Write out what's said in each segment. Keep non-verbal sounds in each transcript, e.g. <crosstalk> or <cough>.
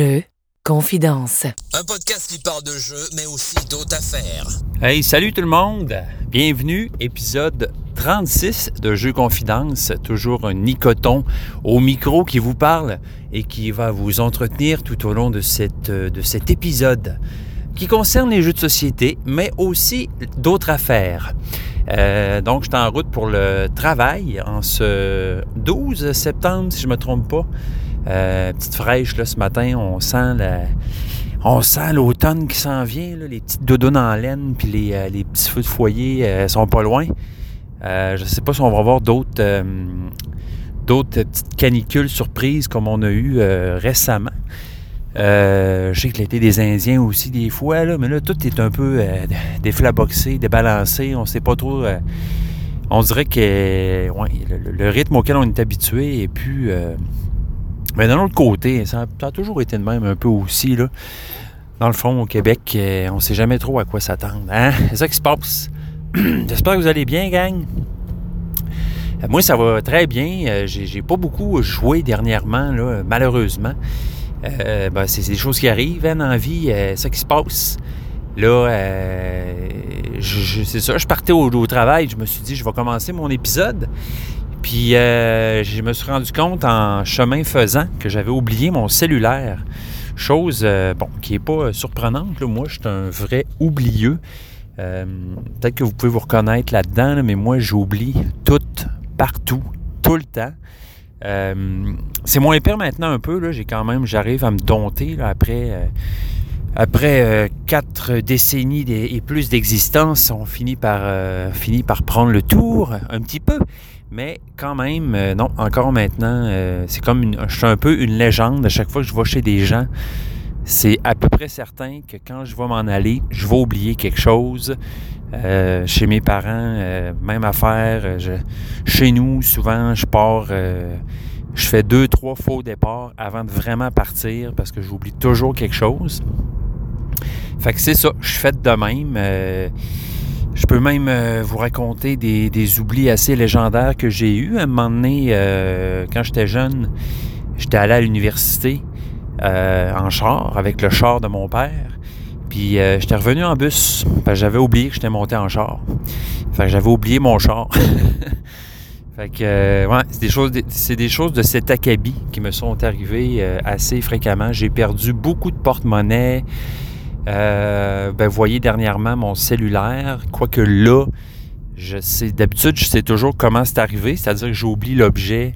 Jeux, confidence. Un podcast qui parle de jeux, mais aussi d'autres affaires. Hey, salut tout le monde! Bienvenue, épisode 36 de Jeux Confidence. Toujours un Nicoton au micro qui vous parle et qui va vous entretenir tout au long de, cette, de cet épisode qui concerne les jeux de société, mais aussi d'autres affaires. Euh, donc, je suis en route pour le travail en ce 12 septembre, si je ne me trompe pas. Euh, petite fraîche, là, ce matin, on sent. On sent l'automne qui s'en vient, les petites doudounes en laine, puis les, euh, les petits feux de foyer euh, sont pas loin. Euh, je sais pas si on va avoir d'autres petites canicules surprises comme on a eu récemment. je sais que l'été des Indiens aussi des fois, mais là, tout est un peu déflaboxé, débalancé. On sait pas trop. on dirait que le, le, rythme auquel on est habitué est plus mais d'un autre côté, ça a, toujours été de même un peu aussi. Là. Dans le fond, au Québec, euh, on ne sait jamais trop à quoi s'attendre. Hein? C'est ça qui se passe. <clears throat> J'espère que vous allez bien, gang. Euh, moi, ça va très bien. Euh, j'ai pas beaucoup joué dernièrement, malheureusement. Ben, c'est des choses qui arrivent hein, la vie. c'est ça qui se passe. Là, c'est ça, je partais au, travail. Je me suis dit, je vais commencer mon épisode. Puis euh, je me suis rendu compte en chemin faisant que j'avais oublié mon cellulaire. Chose euh, bon, qui n'est pas surprenante. Moi, je suis un vrai oublieux. Euh, peut-être que vous pouvez vous reconnaître là-dedans, mais moi, j'oublie tout, partout, tout le temps. c'est moins pire maintenant un peu. J'ai quand même, j'arrive à me dompter après après quatre décennies et plus d'existence, on finit par, finit par prendre le tour un petit peu. Mais quand même, euh, non, encore maintenant, euh, c'est comme une, je suis un peu une légende. À chaque fois que je vais chez des gens, c'est à peu près certain que quand je vais m'en aller, je vais oublier quelque chose. Euh, chez mes parents, même affaire. chez nous, souvent, je pars, je fais deux, trois faux départs avant de vraiment partir parce que j'oublie toujours quelque chose. Fait que c'est ça, je fais de même. Je peux même euh, vous raconter des, oublis assez légendaires que j'ai eus. À un moment donné, euh, quand j'étais jeune, j'étais allé à l'université euh, en char, avec le char de mon père. Puis j'étais revenu en bus, parce que j'avais oublié que j'étais monté en char. Fait que j'avais oublié mon char. <laughs> fait que, ouais, c'est des choses, c'est des choses de cet acabit qui me sont arrivées assez fréquemment. J'ai perdu beaucoup de porte-monnaie. Euh, ben, voyez dernièrement mon cellulaire, quoique là, je sais, d'habitude, je sais toujours comment c'est arrivé, c'est-à-dire que j'oublie l'objet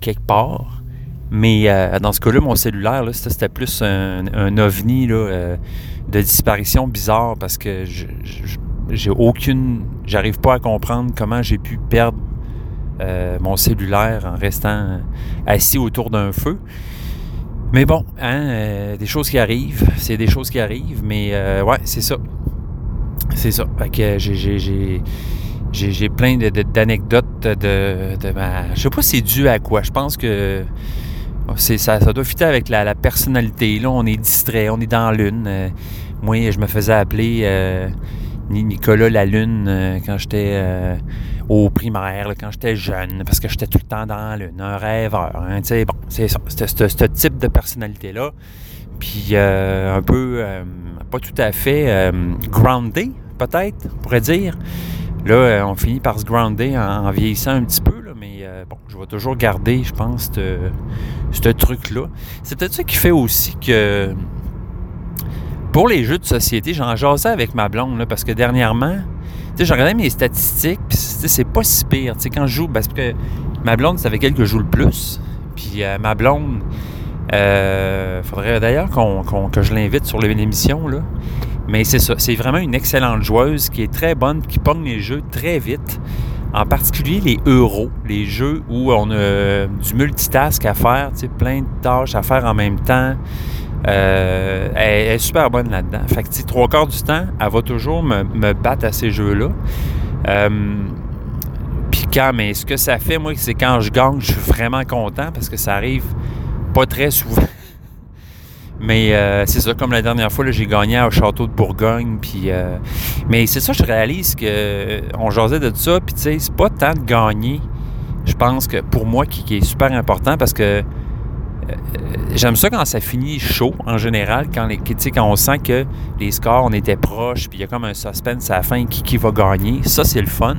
quelque part. Mais euh, dans ce cas-là, mon cellulaire, là, c'était plus un, ovni euh, de disparition bizarre parce que j'ai aucune. J'arrive pas à comprendre comment j'ai pu perdre mon cellulaire en restant assis autour d'un feu. Mais bon, hein, euh, des choses qui arrivent, c'est des choses qui arrivent, mais euh, ouais, c'est ça. C'est ça. Fait que j'ai, j'ai, plein d'anecdotes de, de, ma. Je sais pas si c'est dû à quoi. Je pense que ça doit fitter avec la, personnalité. Là, on est distrait, on est dans la lune. Euh, moi, je me faisais appeler Nicolas la Lune quand j'étais au primaire, quand j'étais jeune, parce que j'étais tout le temps dans le un rêveur. Hein, bon, c'est ça. Ce type de personnalité-là. Puis euh, un peu, euh, pas tout à fait euh, groundé, peut-être, on pourrait dire. Là, on finit par se grounder en, vieillissant un petit peu, là, mais bon, je vais toujours garder, je pense, ce truc-là. C'est peut-être ça qui fait aussi que pour les jeux de société, j'en jasais avec ma blonde, là, parce que dernièrement, sais, j'ai regardé mes statistiques, puis c'est pas si pire. Tu sais, quand je joue, parce que ma blonde, c'est avec elle que je joue le plus. Puis euh, ma blonde, euh, faudrait d'ailleurs que je l'invite sur l'émission, là. Mais c'est ça, c'est vraiment une excellente joueuse qui est très bonne, qui pogne les jeux très vite. En particulier les euros, les jeux où on a du multitask à faire, tu sais, plein de tâches à faire en même temps. Euh, elle, est super bonne là-dedans. Fait que, trois quarts du temps, elle va toujours me, battre à ces jeux-là. Euh, puis quand, mais ce que ça fait, moi, c'est quand je gagne, je suis vraiment content parce que ça arrive pas très souvent. <laughs> Mais euh, c'est ça, comme la dernière fois, j'ai gagné au château de Bourgogne. Mais c'est ça, je réalise que on jasait de ça. Puis tu sais, c'est pas tant de gagner. Je pense que pour moi, qui est super important parce que j'aime ça quand ça finit chaud en général, quand, les, quand on sent que les scores, on était proches, puis il y a comme un suspense à la fin qui, qui va gagner. Ça, c'est le fun.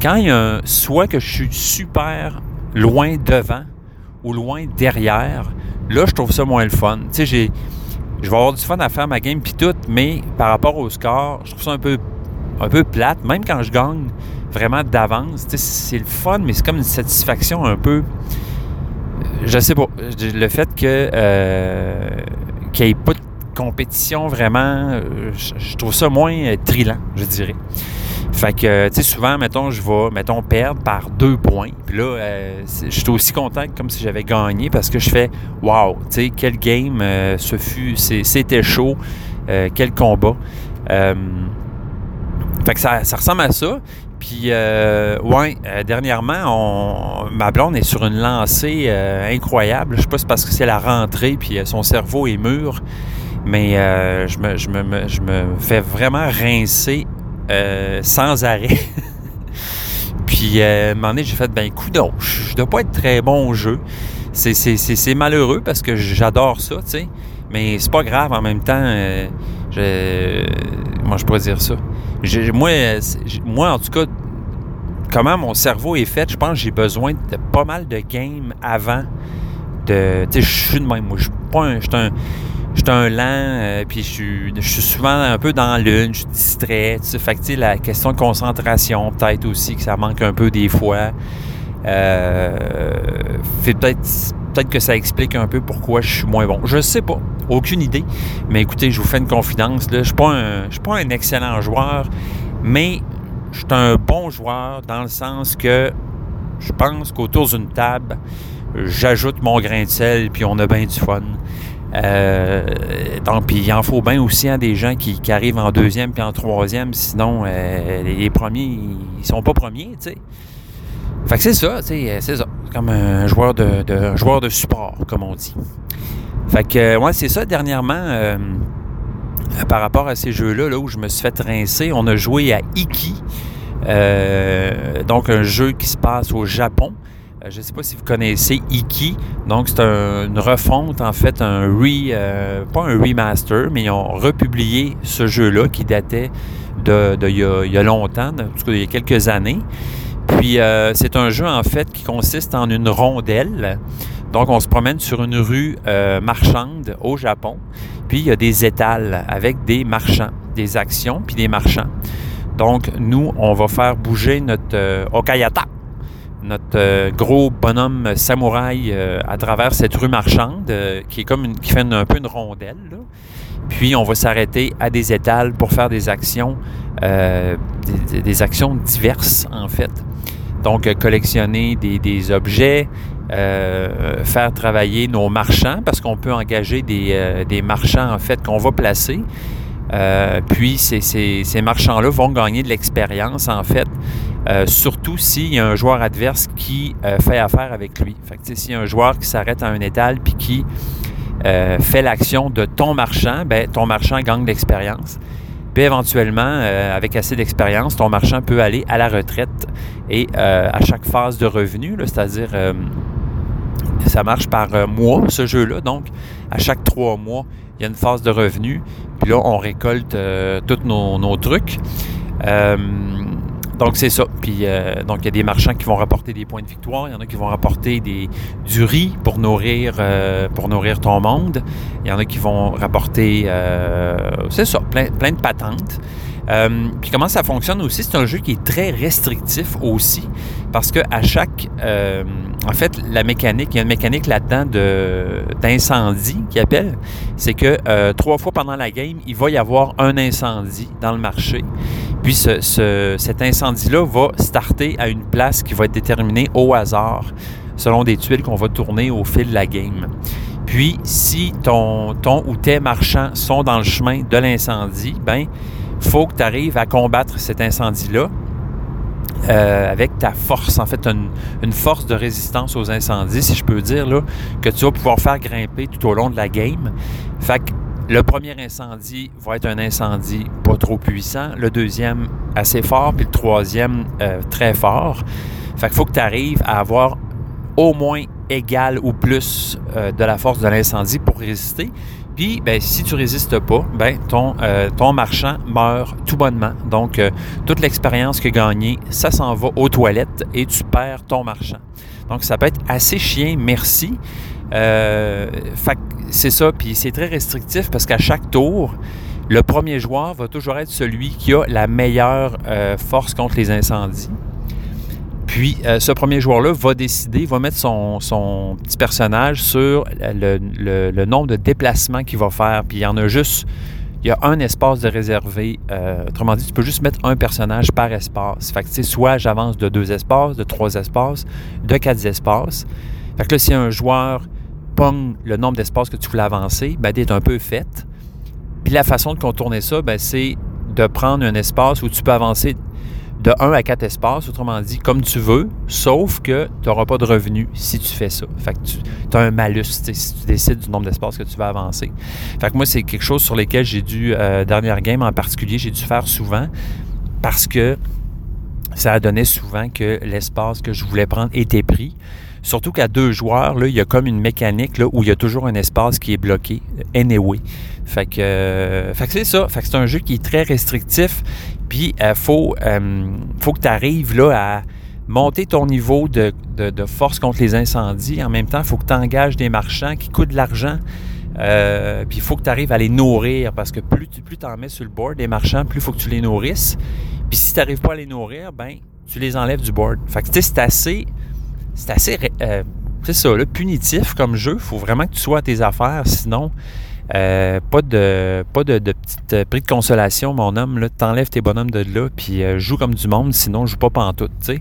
Quand il y a un, soit que je suis super loin devant ou loin derrière, là, je trouve ça moins le fun. Tu sais, je vais avoir du fun à faire ma game puis tout, mais par rapport au score, je trouve ça un peu, un peu plate. Même quand je gagne vraiment d'avance, c'est le fun, mais c'est comme une satisfaction un peu je sais pas. Le fait que euh, qu'il n'y ait pas de compétition vraiment, euh, je, trouve ça moins euh, trilant, je dirais. Fait que, tu sais, souvent, mettons, je vais, mettons, perdre par deux points. Puis là, je suis aussi content comme si j'avais gagné parce que je fais, wow, tu sais, quel game ce fut, c'était chaud, quel combat. fait que ça ressemble à ça. Puis, euh, ouais, euh, dernièrement, ma blonde est sur une lancée euh, incroyable. Je sais pas si c'est parce que c'est la rentrée, puis son cerveau est mûr, mais je me, fais vraiment rincer sans arrêt. <laughs> puis, à un moment donné, j'ai fait, ben, coup je, je dois pas être très bon au jeu. C'est malheureux parce que j'adore ça, tu sais. Mais c'est pas grave en même temps. je, moi, je pourrais dire ça moi, moi, en tout cas, comment mon cerveau est fait, je pense que j'ai besoin de pas mal de games avant de. Je suis de même. Moi, je suis pas un. Je suis un, lent, euh, puis je suis, souvent un peu dans l'une, je suis distrait. Fait que, la question de concentration, peut-être aussi, que ça manque un peu des fois. Euh, peut-être peut-être que ça explique un peu pourquoi je suis moins bon. Je sais pas. Aucune idée. Mais écoutez, je vous fais une confidence. Je ne suis, pas un excellent joueur, mais je suis un bon joueur dans le sens que je pense qu'autour d'une table, j'ajoute mon grain de sel, puis on a bien du fun. Euh, donc, puis il en faut bien aussi à des gens qui, arrivent en deuxième puis en troisième, sinon euh, les premiers, ils sont pas premiers. Fait que c'est ça, sais, c'est ça. Comme un joueur de, joueur de support, comme on dit. Fait que, ouais, c'est ça, dernièrement, euh, par rapport à ces jeux-là, là, où je me suis fait rincer, on a joué à Iki. Euh, donc, un jeu qui se passe au Japon. Euh, je ne sais pas si vous connaissez Iki. Donc, c'est une refonte, en fait, un re... pas un remaster, mais ils ont republié ce jeu-là qui datait de, de il, y a, longtemps, en tout cas, il y a quelques années. Puis, c'est un jeu, en fait, qui consiste en une rondelle donc, on se promène sur une rue euh, marchande au Japon. Puis, il y a des étals avec des marchands, des actions, puis des marchands. Donc, nous, on va faire bouger notre euh, Okayata, notre euh, gros bonhomme samouraï à travers cette rue marchande qui est comme une, qui fait un peu une rondelle. Puis, on va s'arrêter à des étals pour faire des actions, des, actions diverses, en fait. Donc, collectionner des, objets, euh, faire travailler nos marchands parce qu'on peut engager des, euh, marchands en fait qu'on va placer. Euh, puis ces marchands-là vont gagner de l'expérience en fait, surtout s'il y a un joueur adverse qui fait affaire avec lui. Fait que s'il y a un joueur qui s'arrête à un étal puis qui fait l'action de ton marchand, ben ton marchand gagne de l'expérience. Éventuellement, avec assez d'expérience, ton marchand peut aller à la retraite et à chaque phase de revenu, c'est-à-dire ça marche par euh, mois, ce jeu-là. Donc, à chaque trois mois, il y a une phase de revenu. Puis là, on récolte euh, tous nos, trucs. Euh, donc, c'est ça. Puis, donc, il y a des marchands qui vont rapporter des points de victoire. Il y en a qui vont rapporter des, du riz pour nourrir, pour nourrir ton monde. Il y en a qui vont rapporter, c'est ça, plein, plein de patentes. Euh, puis comment ça fonctionne aussi, c'est un jeu qui est très restrictif aussi, parce que à chaque, euh, en fait, la mécanique, il y a une mécanique là-dedans de d'incendie qui appelle, c'est que euh, trois fois pendant la game, il va y avoir un incendie dans le marché. Puis ce, cet incendie-là va starter à une place qui va être déterminée au hasard, selon des tuiles qu'on va tourner au fil de la game. Puis, si ton, ton ou tes marchands sont dans le chemin de l'incendie, ben faut que tu arrives à combattre cet incendie-là euh, avec ta force, en fait, une, une, force de résistance aux incendies, si je peux dire, là, que tu vas pouvoir faire grimper tout au long de la game. Fait que le premier incendie va être un incendie pas trop puissant, le deuxième assez fort, puis le troisième euh, très fort. Fait qu'il faut que tu arrives à avoir au moins égale ou plus euh, de la force de l'incendie pour résister. Puis, ben, si tu résistes pas, ben, ton, euh, marchand meurt tout bonnement. Donc, toute l'expérience que gagné, ça s'en va aux toilettes et tu perds ton marchand. Donc, ça peut être assez chien, merci. C'est ça, puis c'est très restrictif parce qu'à chaque tour, le premier joueur va toujours être celui qui a la meilleure force contre les incendies. Puis, euh, ce premier joueur-là va décider, va mettre son, petit personnage sur le, nombre de déplacements qu'il va faire. Puis, il y en a juste, il y a un espace de réservé. Euh, autrement dit, tu peux juste mettre un personnage par espace. Fait que, tu sais, soit j'avance de deux espaces, de trois espaces, de quatre espaces. Fait que là, si un joueur le nombre d'espaces que tu voulais avancer, ben, est un peu faite. Puis, la façon de contourner ça, ben, c'est de prendre un espace où tu peux avancer de 1 à 4 espaces, autrement dit, comme tu veux, sauf que tu n'auras pas de revenus si tu fais ça. Fait que tu as un malus si tu décides du nombre d'espaces que tu vas avancer. Fait que moi, c'est quelque chose sur lequel j'ai dû, euh, dernière game en particulier, j'ai dû faire souvent parce que ça a donné souvent que l'espace que je voulais prendre était pris. Surtout qu'à deux joueurs, il y a comme une mécanique où il y a toujours un espace qui est bloqué, anyway. Fait que, euh, fait que c'est ça. Fait que c'est un jeu qui est très restrictif. Puis, il euh, faut, euh, faut que tu arrives à monter ton niveau de, force contre les incendies. En même temps, il faut que tu engages des marchands qui coûtent de l'argent. Puis il faut que tu arrives à les nourrir parce que plus tu plus en mets sur le board des marchands, plus il faut que tu les nourrisses. Puis si tu n'arrives pas à les nourrir, ben tu les enlèves du board. Fait que c'est assez. C'est assez. c'est ça, là, punitif comme jeu. Il faut vraiment que tu sois à tes affaires. Sinon, euh, pas de pas de, de petite euh, prix de consolation, mon homme. Là, t'enlèves tes bonhommes de là, puis euh, joue comme du monde, sinon joue pas pantoute, tu sais.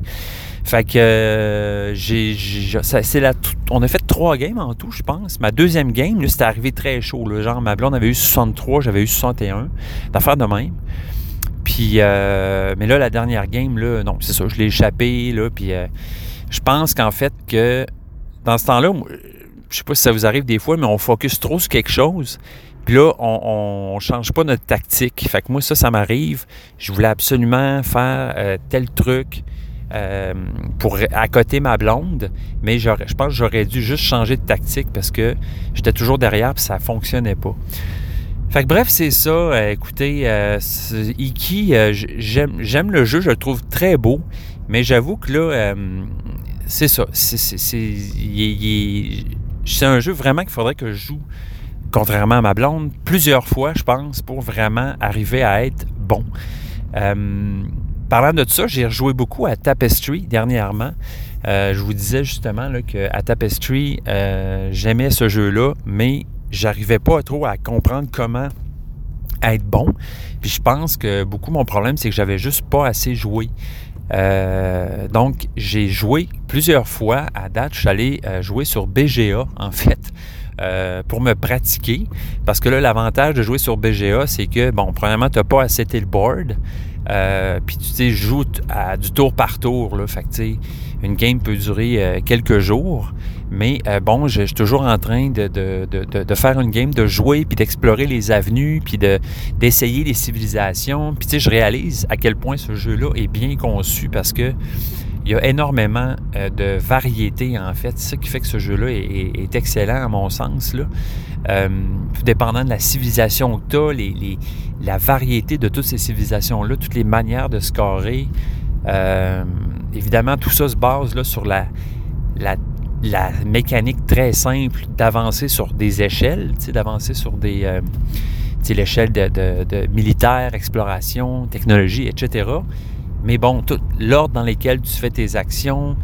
Fait que j'ai, c'est la, on a fait trois games en tout, je pense. Ma deuxième game, là, c'était arrivé très chaud. Là, genre, ma blonde avait eu 63, j'avais eu 61. D'affaires de même. Puis, mais là, la dernière game, là, non, c'est ça, je l'ai échappé, là, puis je pense qu'en fait que dans ce temps-là, je sais pas si ça vous arrive des fois, mais on focus trop sur quelque chose. Puis là, on, ne change pas notre tactique. Fait que moi, ça, ça m'arrive. Je voulais absolument faire euh, tel truc euh, pour accoter ma blonde, mais je pense que j'aurais dû juste changer de tactique parce que j'étais toujours derrière et ça fonctionnait pas. Fait que bref, c'est ça. Euh, écoutez, Iki, j'aime le jeu, je le trouve très beau, mais j'avoue que là, c'est ça. C'est, un jeu vraiment qu'il faudrait que je joue, contrairement à ma blonde, plusieurs fois, je pense, pour vraiment arriver à être bon. Euh, parlant de ça, j'ai rejoué beaucoup à Tapestry dernièrement. Euh, je vous disais justement qu'à Tapestry, euh, j'aimais ce jeu-là, mais j'arrivais pas trop à comprendre comment être bon. Puis je pense que beaucoup mon problème, c'est que j'avais juste pas assez joué. Euh, donc, j'ai joué plusieurs fois à date. Je suis allé euh, jouer sur BGA, en fait, euh, pour me pratiquer. Parce que là, l'avantage de jouer sur BGA, c'est que, bon, premièrement, tu n'as pas à setter le board. puis, tu sais, joues à, du tour par tour. Là, fait que, une game peut durer quelques jours. Mais bon, je, suis toujours en train de, de, faire une game, de jouer, puis d'explorer les avenues, puis d'essayer les civilisations. Puis tu sais, je réalise à quel point ce jeu-là est bien conçu parce que il y a énormément euh, de variété en fait. C'est ça qui fait que ce jeu-là est, excellent à mon sens. Là. Euh, dépendant de la civilisation que tu as, la variété de toutes ces civilisations-là, toutes les manières de scorer. Euh, évidemment, tout ça se base là, sur la, la la mécanique très simple d'avancer sur des échelles, d'avancer sur des euh, l'échelle de, militaire, exploration, technologie, etc. Mais bon, l'ordre dans lequel tu fais tes actions,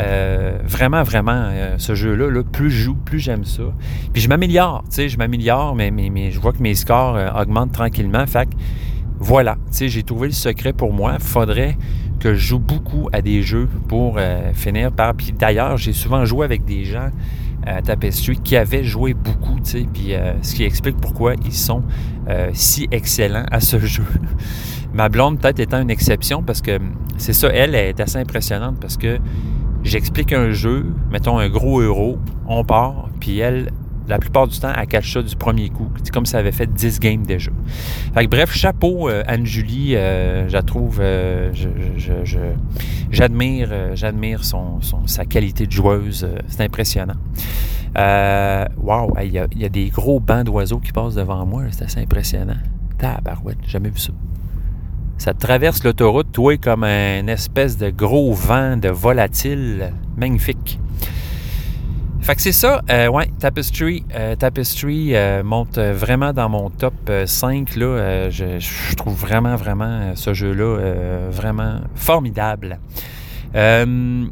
euh, vraiment, vraiment, euh, ce jeu-là, là, plus je joue, plus j'aime ça. Puis je m'améliore, tu je m'améliore, mais, je vois que mes scores augmentent tranquillement. Fait que voilà, tu j'ai trouvé le secret pour moi. Faudrait que je joue beaucoup à des jeux pour euh, finir par. Puis d'ailleurs, j'ai souvent joué avec des gens à Tapestry qui avaient joué beaucoup, tu sais, puis euh, ce qui explique pourquoi ils sont euh, si excellents à ce <laughs> jeu. Ma blonde, peut-être étant une exception, parce que c'est ça, elle, est assez impressionnante parce que j'explique un jeu, mettons un gros euro, on part, puis elle la plupart du temps, elle catch ça du premier coup. C'est comme si elle avait fait 10 games déjà. Fait que, bref, chapeau, euh, Anne-Julie, euh, je trouve, euh, j'admire, j'admire son, sa qualité de joueuse. c'est impressionnant. Wow, il y, a, y, a des gros bancs d'oiseaux qui passent devant moi. C'est assez impressionnant. Tabarouette, jamais vu ça. Ça traverse l'autoroute, toi, comme un espèce de gros vent de volatile magnifique. Fait que c'est ça, euh, ouais, Tapestry, euh, Tapestry euh, monte vraiment dans mon top 5. Là, je, trouve vraiment, vraiment ce jeu-là vraiment formidable. ben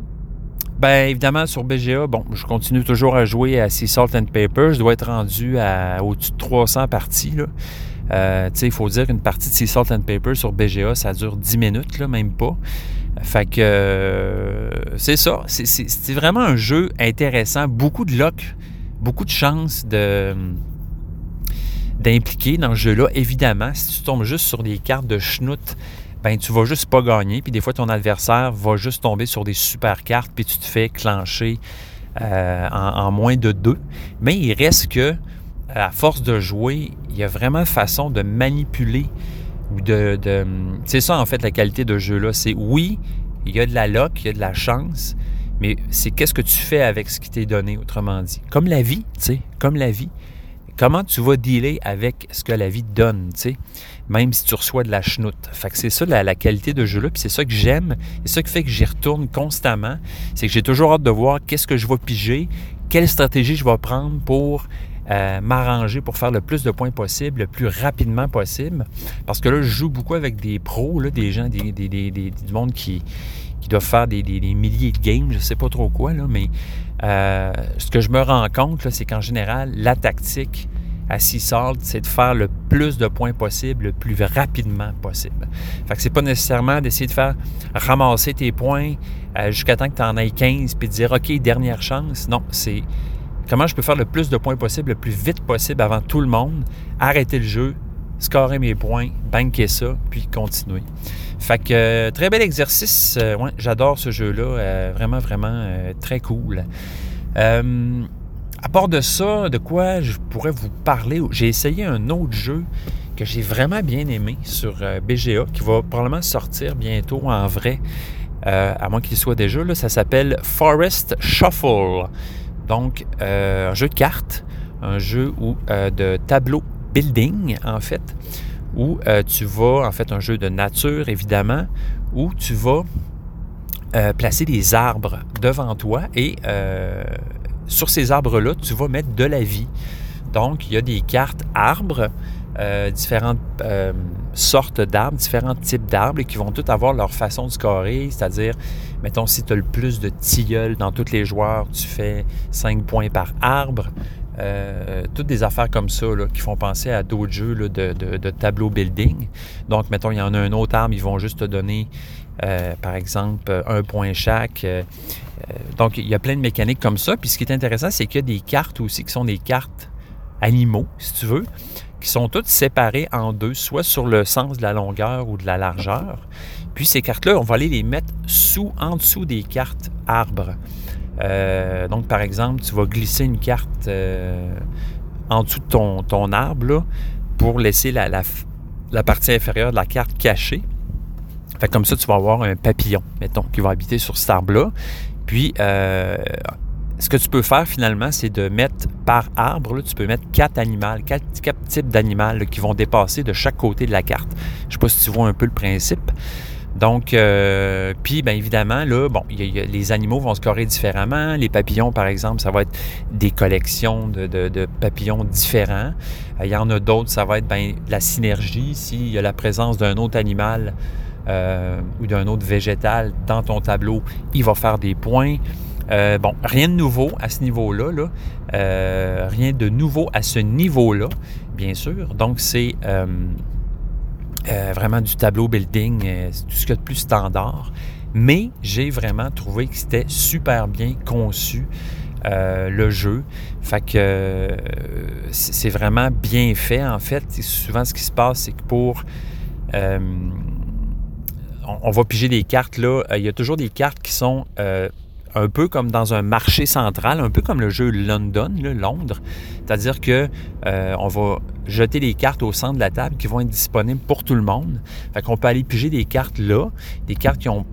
évidemment, sur BGA, bon, je continue toujours à jouer à Sea Salt and Paper. Je dois être rendu à au-dessus de 300 parties. Là. il faut dire qu'une partie de Sea Salt and Paper sur BGA, ça dure 10 minutes, là, même pas. Fait que euh, c'est ça. C'est vraiment un jeu intéressant. Beaucoup de luck, beaucoup de chances de d'impliquer dans ce jeu-là. Évidemment, si tu tombes juste sur des cartes de schnout, ben tu vas juste pas gagner. Puis des fois, ton adversaire va juste tomber sur des super cartes, puis tu te fais clencher euh, en, moins de deux. Mais il reste que, à force de jouer, il y a vraiment façon de manipuler de, c'est ça en fait la qualité de jeu-là. C'est oui, il y a de la luck, il y a de la chance, mais c'est qu'est-ce que tu fais avec ce qui t'est donné, autrement dit? Comme la vie, tu sais, comme la vie. Comment tu vas dealer avec ce que la vie donne, tu sais, même si tu reçois de la chenoute. Fait que c'est ça la, qualité de jeu-là, puis c'est ça que j'aime, c'est ça qui fait que j'y retourne constamment. C'est que j'ai toujours hâte de voir qu'est-ce que je vais piger, quelle stratégie je vais prendre pour euh, m'arranger pour faire le plus de points possible, le plus rapidement possible. Parce que là, je joue beaucoup avec des pros, là, des gens, des, du monde qui, qui doivent faire des, milliers de games, je ne sais pas trop quoi, là, mais euh, ce que je me rends compte, c'est qu'en général, la tactique à Sea Salt, c'est de faire le plus de points possible le plus rapidement possible. Fait que c'est pas nécessairement d'essayer de faire ramasser tes points euh, jusqu'à temps que tu en aies 15 puis de dire OK, dernière chance. Non, c'est comment je peux faire le plus de points possible, le plus vite possible avant tout le monde, arrêter le jeu, scorer mes points, banquer ça, puis continuer. Fait que euh, très bel exercice. Euh, j'adore ce jeu-là. Euh, vraiment, vraiment très cool. à part de ça, de quoi je pourrais vous parler? J'ai essayé un autre jeu que j'ai vraiment bien aimé sur BGA, qui va probablement sortir bientôt en vrai, à moins qu'il soit déjà. Là, ça s'appelle Forest Shuffle. Donc, euh, un jeu de cartes, un jeu euh, de tableau building, en fait, où euh, tu vas, en fait, un jeu de nature, évidemment, où tu vas placer des arbres devant toi et sur ces arbres-là, tu vas mettre de la vie. Donc, il y a des cartes arbres, différentes sortes d'arbres, différents types d'arbres qui vont tous avoir leur façon de scorer, c'est-à-dire Mettons, si tu as le plus de tilleuls dans tous les joueurs, tu fais 5 points par arbre. Euh, toutes des affaires comme ça qui font penser à d'autres jeux de, tableau building. Donc, mettons, il y en a un autre arbre, ils vont juste te donner, euh, par exemple, un point chaque. Euh, donc, il y a plein de mécaniques comme ça. Puis, ce qui est intéressant, c'est qu'il y a des cartes aussi qui sont des cartes animaux, si tu veux, qui sont toutes séparées en deux, soit sur le sens de la longueur ou de la largeur. Puis ces cartes-là, on va aller les mettre sous, en dessous des cartes arbres. Euh, donc, par exemple, tu vas glisser une carte euh, en dessous de ton, arbre pour laisser la, la, partie inférieure de la carte cachée. Fait comme ça, tu vas avoir un papillon, mettons, qui va habiter sur cet arbre-là. Puis, euh, ce que tu peux faire finalement, c'est de mettre par arbre, tu peux mettre quatre animaux, quatre, types d'animaux qui vont dépasser de chaque côté de la carte. Je ne sais pas si tu vois un peu le principe. Donc, euh, puis, bien évidemment, là, bon, les animaux vont scorer différemment. Les papillons, par exemple, ça va être des collections de, papillons différents. Euh, il y en a d'autres, ça va être ben, la synergie. S'il y a la présence d'un autre animal euh, ou d'un autre végétal dans ton tableau, il va faire des points. Bon, rien de nouveau à ce niveau-là. Là. rien de nouveau à ce niveau-là, bien sûr. Donc, c'est euh, vraiment du tableau building, euh, tout ce qu'il y a de plus standard. Mais j'ai vraiment trouvé que c'était super bien conçu. Euh, le jeu. Fait que c'est vraiment bien fait en fait. souvent ce qui se passe, c'est que pour on, va piger des cartes là, il y a toujours des cartes qui sont un peu comme dans un marché central, un peu comme le jeu London, Londres. C'est-à-dire que euh, on va jeter des cartes au centre de la table qui vont être disponibles pour tout le monde. Fait qu'on peut aller piger des cartes là, des cartes qui ont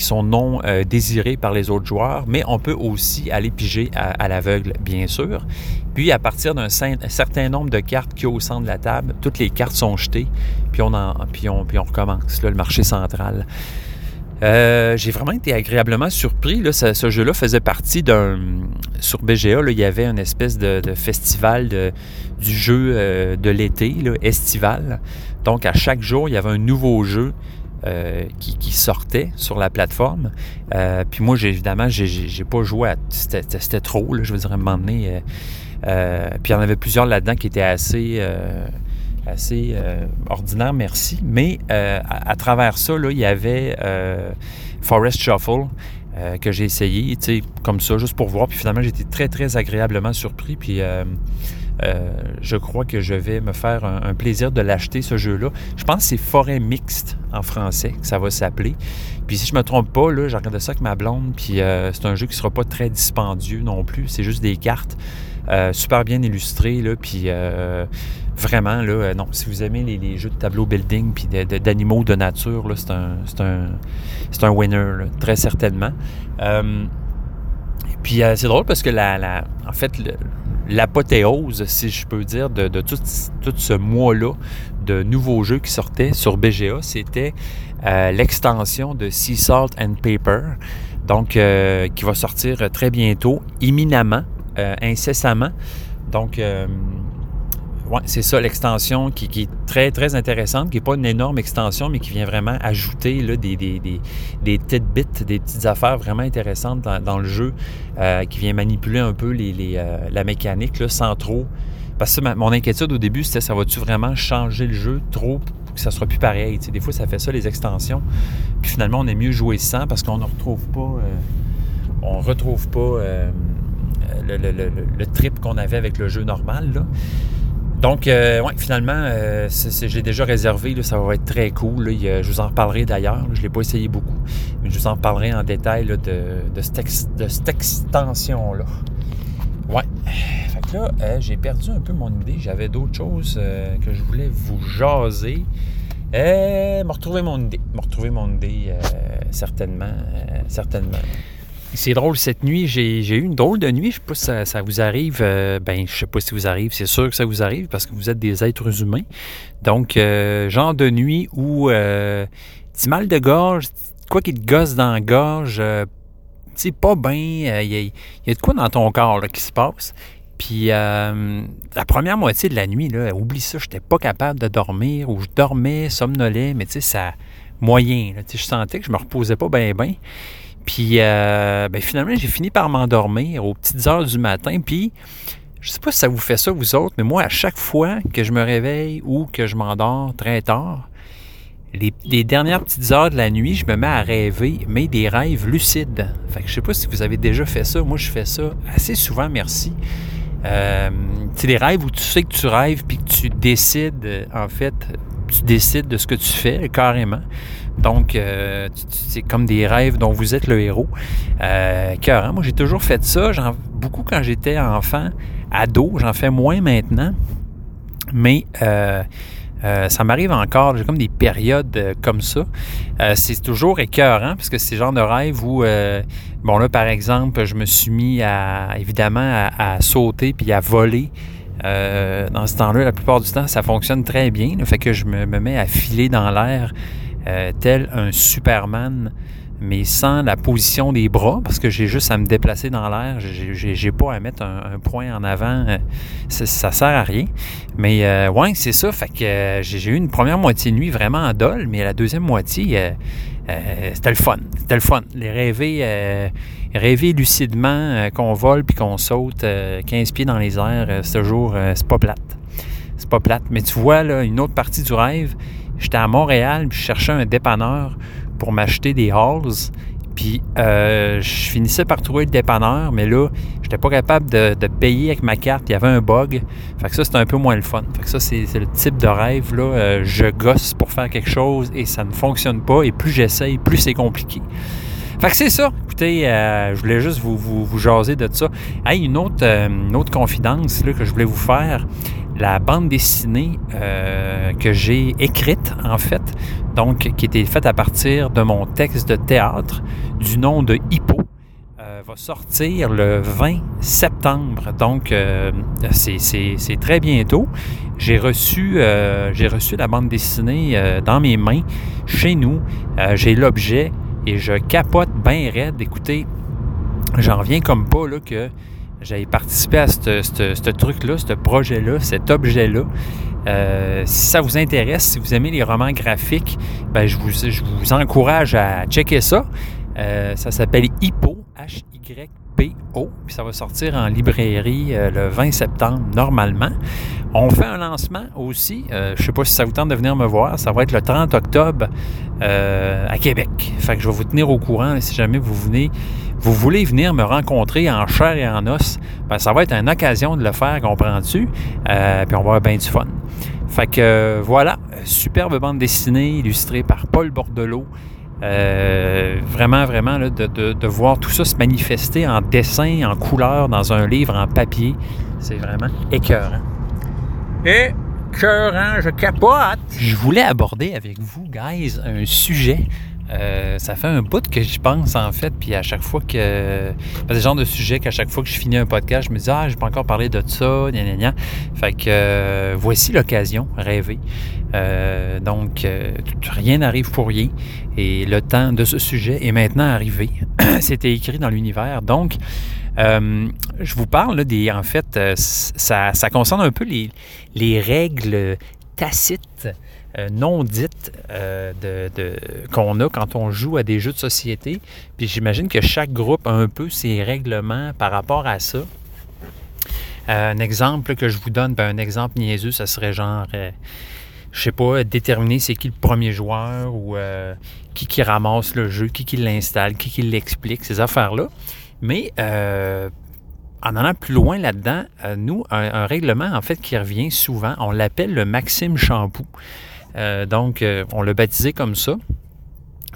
qui sont non euh, désirées par les autres joueurs, mais on peut aussi aller piger à, l'aveugle, bien sûr. Puis à partir d'un certain nombre de cartes qu'il y a au centre de la table, toutes les cartes sont jetées, puis on, recommence, le marché central. Euh, j'ai vraiment été agréablement surpris. Là, ce, jeu-là faisait partie d'un. Sur BGA, là, il y avait une espèce de, festival du jeu euh, de l'été, estival. Donc, à chaque jour, il y avait un nouveau jeu euh, qui, sortait sur la plateforme. puis moi, évidemment, j'ai pas joué à. C'était trop, je veux dire, à un moment donné. puis il y en avait plusieurs là-dedans qui étaient assez assez euh, ordinaire, merci. Mais euh, à, travers ça, là, il y avait euh, Forest Shuffle que j'ai essayé, comme ça, juste pour voir. Puis finalement, été très, très agréablement surpris. Puis je crois que je vais me faire un, plaisir de l'acheter, ce jeu-là. Je pense que c'est Forêt Mixte en français, que ça va s'appeler. Puis si je me trompe pas, là, j'ai regardé ça avec ma blonde, puis c'est un jeu qui sera pas très dispendieux non plus. C'est juste des cartes. super bien illustrées, là, puis Vraiment, là, euh, non. Si vous aimez les, jeux de tableau building puis d'animaux de, nature, c'est un, un, winner, très certainement. Euh, puis euh, c'est drôle parce que la, en fait, l'apothéose, si je peux dire, de, tout, ce mois-là de nouveaux jeux qui sortaient sur BGA, c'était l'extension de Sea Salt and Paper, donc qui va sortir très bientôt, imminemment, incessamment. Donc, c'est ça, l'extension qui, est très, très intéressante, qui n'est pas une énorme extension, mais qui vient vraiment ajouter là, des, des, des, des bits, des petites affaires vraiment intéressantes dans, le jeu, euh, qui vient manipuler un peu euh, la mécanique sans trop. Parce que mon inquiétude au début, c'était ça va-tu vraiment changer le jeu trop que ça sera plus pareil. des fois, ça fait ça, les extensions. Puis finalement, on est mieux jouer sans parce qu'on ne retrouve pas. Euh, on retrouve pas. Le, le, le, le, trip qu'on avait avec le jeu normal. Là. Donc, euh, ouais, finalement, euh, j'ai déjà réservé, ça va être très cool. je vous en reparlerai d'ailleurs. Je ne l'ai pas essayé beaucoup, mais je vous en reparlerai en détail de, cette, extension-là. Ouais. Fait que là, euh, j'ai perdu un peu mon idée. J'avais d'autres choses que je voulais vous jaser. Euh, me retrouver mon idée. Me retrouver mon idée, certainement. certainement. C'est drôle, cette nuit, j'ai eu une drôle de nuit. Je sais pas si ça, vous arrive. Euh, ben, je sais pas si vous arrive. C'est sûr que ça vous arrive parce que vous êtes des êtres humains. Donc, euh, genre de nuit où euh, petit mal de gorge, quoi qui te gosse dans la gorge, euh, tu pas bien, il y, a de quoi dans ton corps qui se passe. Puis la première moitié de la nuit, là, oublie ça, je n'étais pas capable de dormir ou je dormais, somnolais, mais tu sais, ça moyen. je sentais que je me reposais pas bien, bien. Puis euh, ben, finalement, j'ai fini par m'endormir aux petites heures du matin. Puis je sais pas si ça vous fait ça, vous autres, mais moi, à chaque fois que je me réveille ou que je m'endors très tard, les, dernières petites heures de la nuit, je me mets à rêver, mais des rêves lucides. Fait que je sais pas si vous avez déjà fait ça. Moi, je fais ça assez souvent, merci. Euh, c'est des rêves où tu sais que tu rêves puis que tu décides, en fait, tu décides de ce que tu fais carrément. Donc, euh, c'est comme des rêves dont vous êtes le héros. Euh, moi, j'ai toujours fait ça. Beaucoup quand j'étais enfant, ado. J'en fais moins maintenant. Mais euh, euh, ça m'arrive encore. J'ai comme des périodes comme ça. c'est toujours écœurant parce que c'est le genre de rêve où, bon là, par exemple, je me suis mis à, évidemment, à, sauter puis à voler. dans ce temps-là, la plupart du temps, ça fonctionne très bien. Le fait que je me mets à filer dans l'air euh, tel un Superman, mais sans la position des bras, parce que j'ai juste à me déplacer dans l'air, j'ai pas à mettre un, point en avant, euh, ça, sert à rien. Mais euh, ouais, c'est ça, fait que j'ai eu une première moitié de nuit vraiment en dol, mais la deuxième moitié, c'était le fun. C'était le fun. Les rêver, rêver lucidement qu'on vole puis qu'on saute 15 pieds dans les airs, ce jour, c'est pas plate. C'est pas plate. Mais tu vois, là, une autre partie du rêve, J'étais à Montréal, puis je cherchais un dépanneur pour m'acheter des halls. Puis euh, je finissais par trouver le dépanneur, mais là, j'étais pas capable de, payer avec ma carte. Il y avait un bug. Fait que ça, c'était un peu moins le fun. Fait que ça, c'est le type de rêve. Là. Euh, je gosse pour faire quelque chose et ça ne fonctionne pas. Et plus j'essaye, plus c'est compliqué. Fait que c'est ça. Écoutez, euh, je voulais juste vous, vous, vous, jaser de ça. Hey, une autre, une autre confidence là, que je voulais vous faire. La bande dessinée euh, que j'ai écrite, en fait, donc qui était faite à partir de mon texte de théâtre du nom de Hippo, va sortir le 20 septembre. Donc, c'est très bientôt. J'ai reçu, reçu la bande dessinée dans mes mains chez nous. j'ai l'objet et je capote bien raide. Écoutez, j'en reviens comme pas là, que j'avais participé à ce truc-là, ce projet-là, cet objet-là. Euh, si ça vous intéresse, si vous aimez les romans graphiques, ben, je, vous, je vous encourage à checker ça. Euh, ça s'appelle Hippo, H-Y-P-O, ça va sortir en librairie euh, le 20 septembre normalement. On fait un lancement aussi. Euh, je ne sais pas si ça vous tente de venir me voir. Ça va être le 30 octobre euh, à Québec. Fait que je vais vous tenir au courant si jamais vous venez, vous voulez venir me rencontrer en chair et en os? Ben, ça va être une occasion de le faire, comprends-tu? Euh, puis on va avoir bien du fun. Fait que voilà, superbe bande dessinée illustrée par Paul Bordelot. vraiment, vraiment, de, de, voir tout ça se manifester en dessin, en couleur, dans un livre, en papier, c'est vraiment écœurant. Et cœurant, je capote. Je voulais aborder avec vous, guys, un sujet. Euh, ça fait un bout que j'y pense en fait, puis à chaque fois que. C'est le genre de sujet qu'à chaque fois que je finis un podcast, je me dis Ah, je pas encore parler de ça, gna gna gna. Fait que euh, voici l'occasion, rêver. Euh, donc, rien n'arrive pour rien. Et le temps de ce sujet est maintenant arrivé. <clears throat> C'était écrit dans l'univers. Donc, je vous parle des. En fait, euh, ça, concerne un peu les, les règles tacites, euh, non dites de, qu'on a quand on joue à des jeux de société. Puis j'imagine que chaque groupe a un peu ses règlements par rapport à ça. un exemple que je vous donne, ben, un exemple niaiseux, ça serait genre je sais pas, déterminer c'est qui le premier joueur ou qui qui ramasse le jeu, qui l'installe, qui l'explique, ces affaires-là. Mais euh, en allant plus loin là-dedans, euh, nous, un, règlement en fait qui revient souvent, on l'appelle le Maxime Shampoo. Euh, donc, on l'a baptisé comme ça.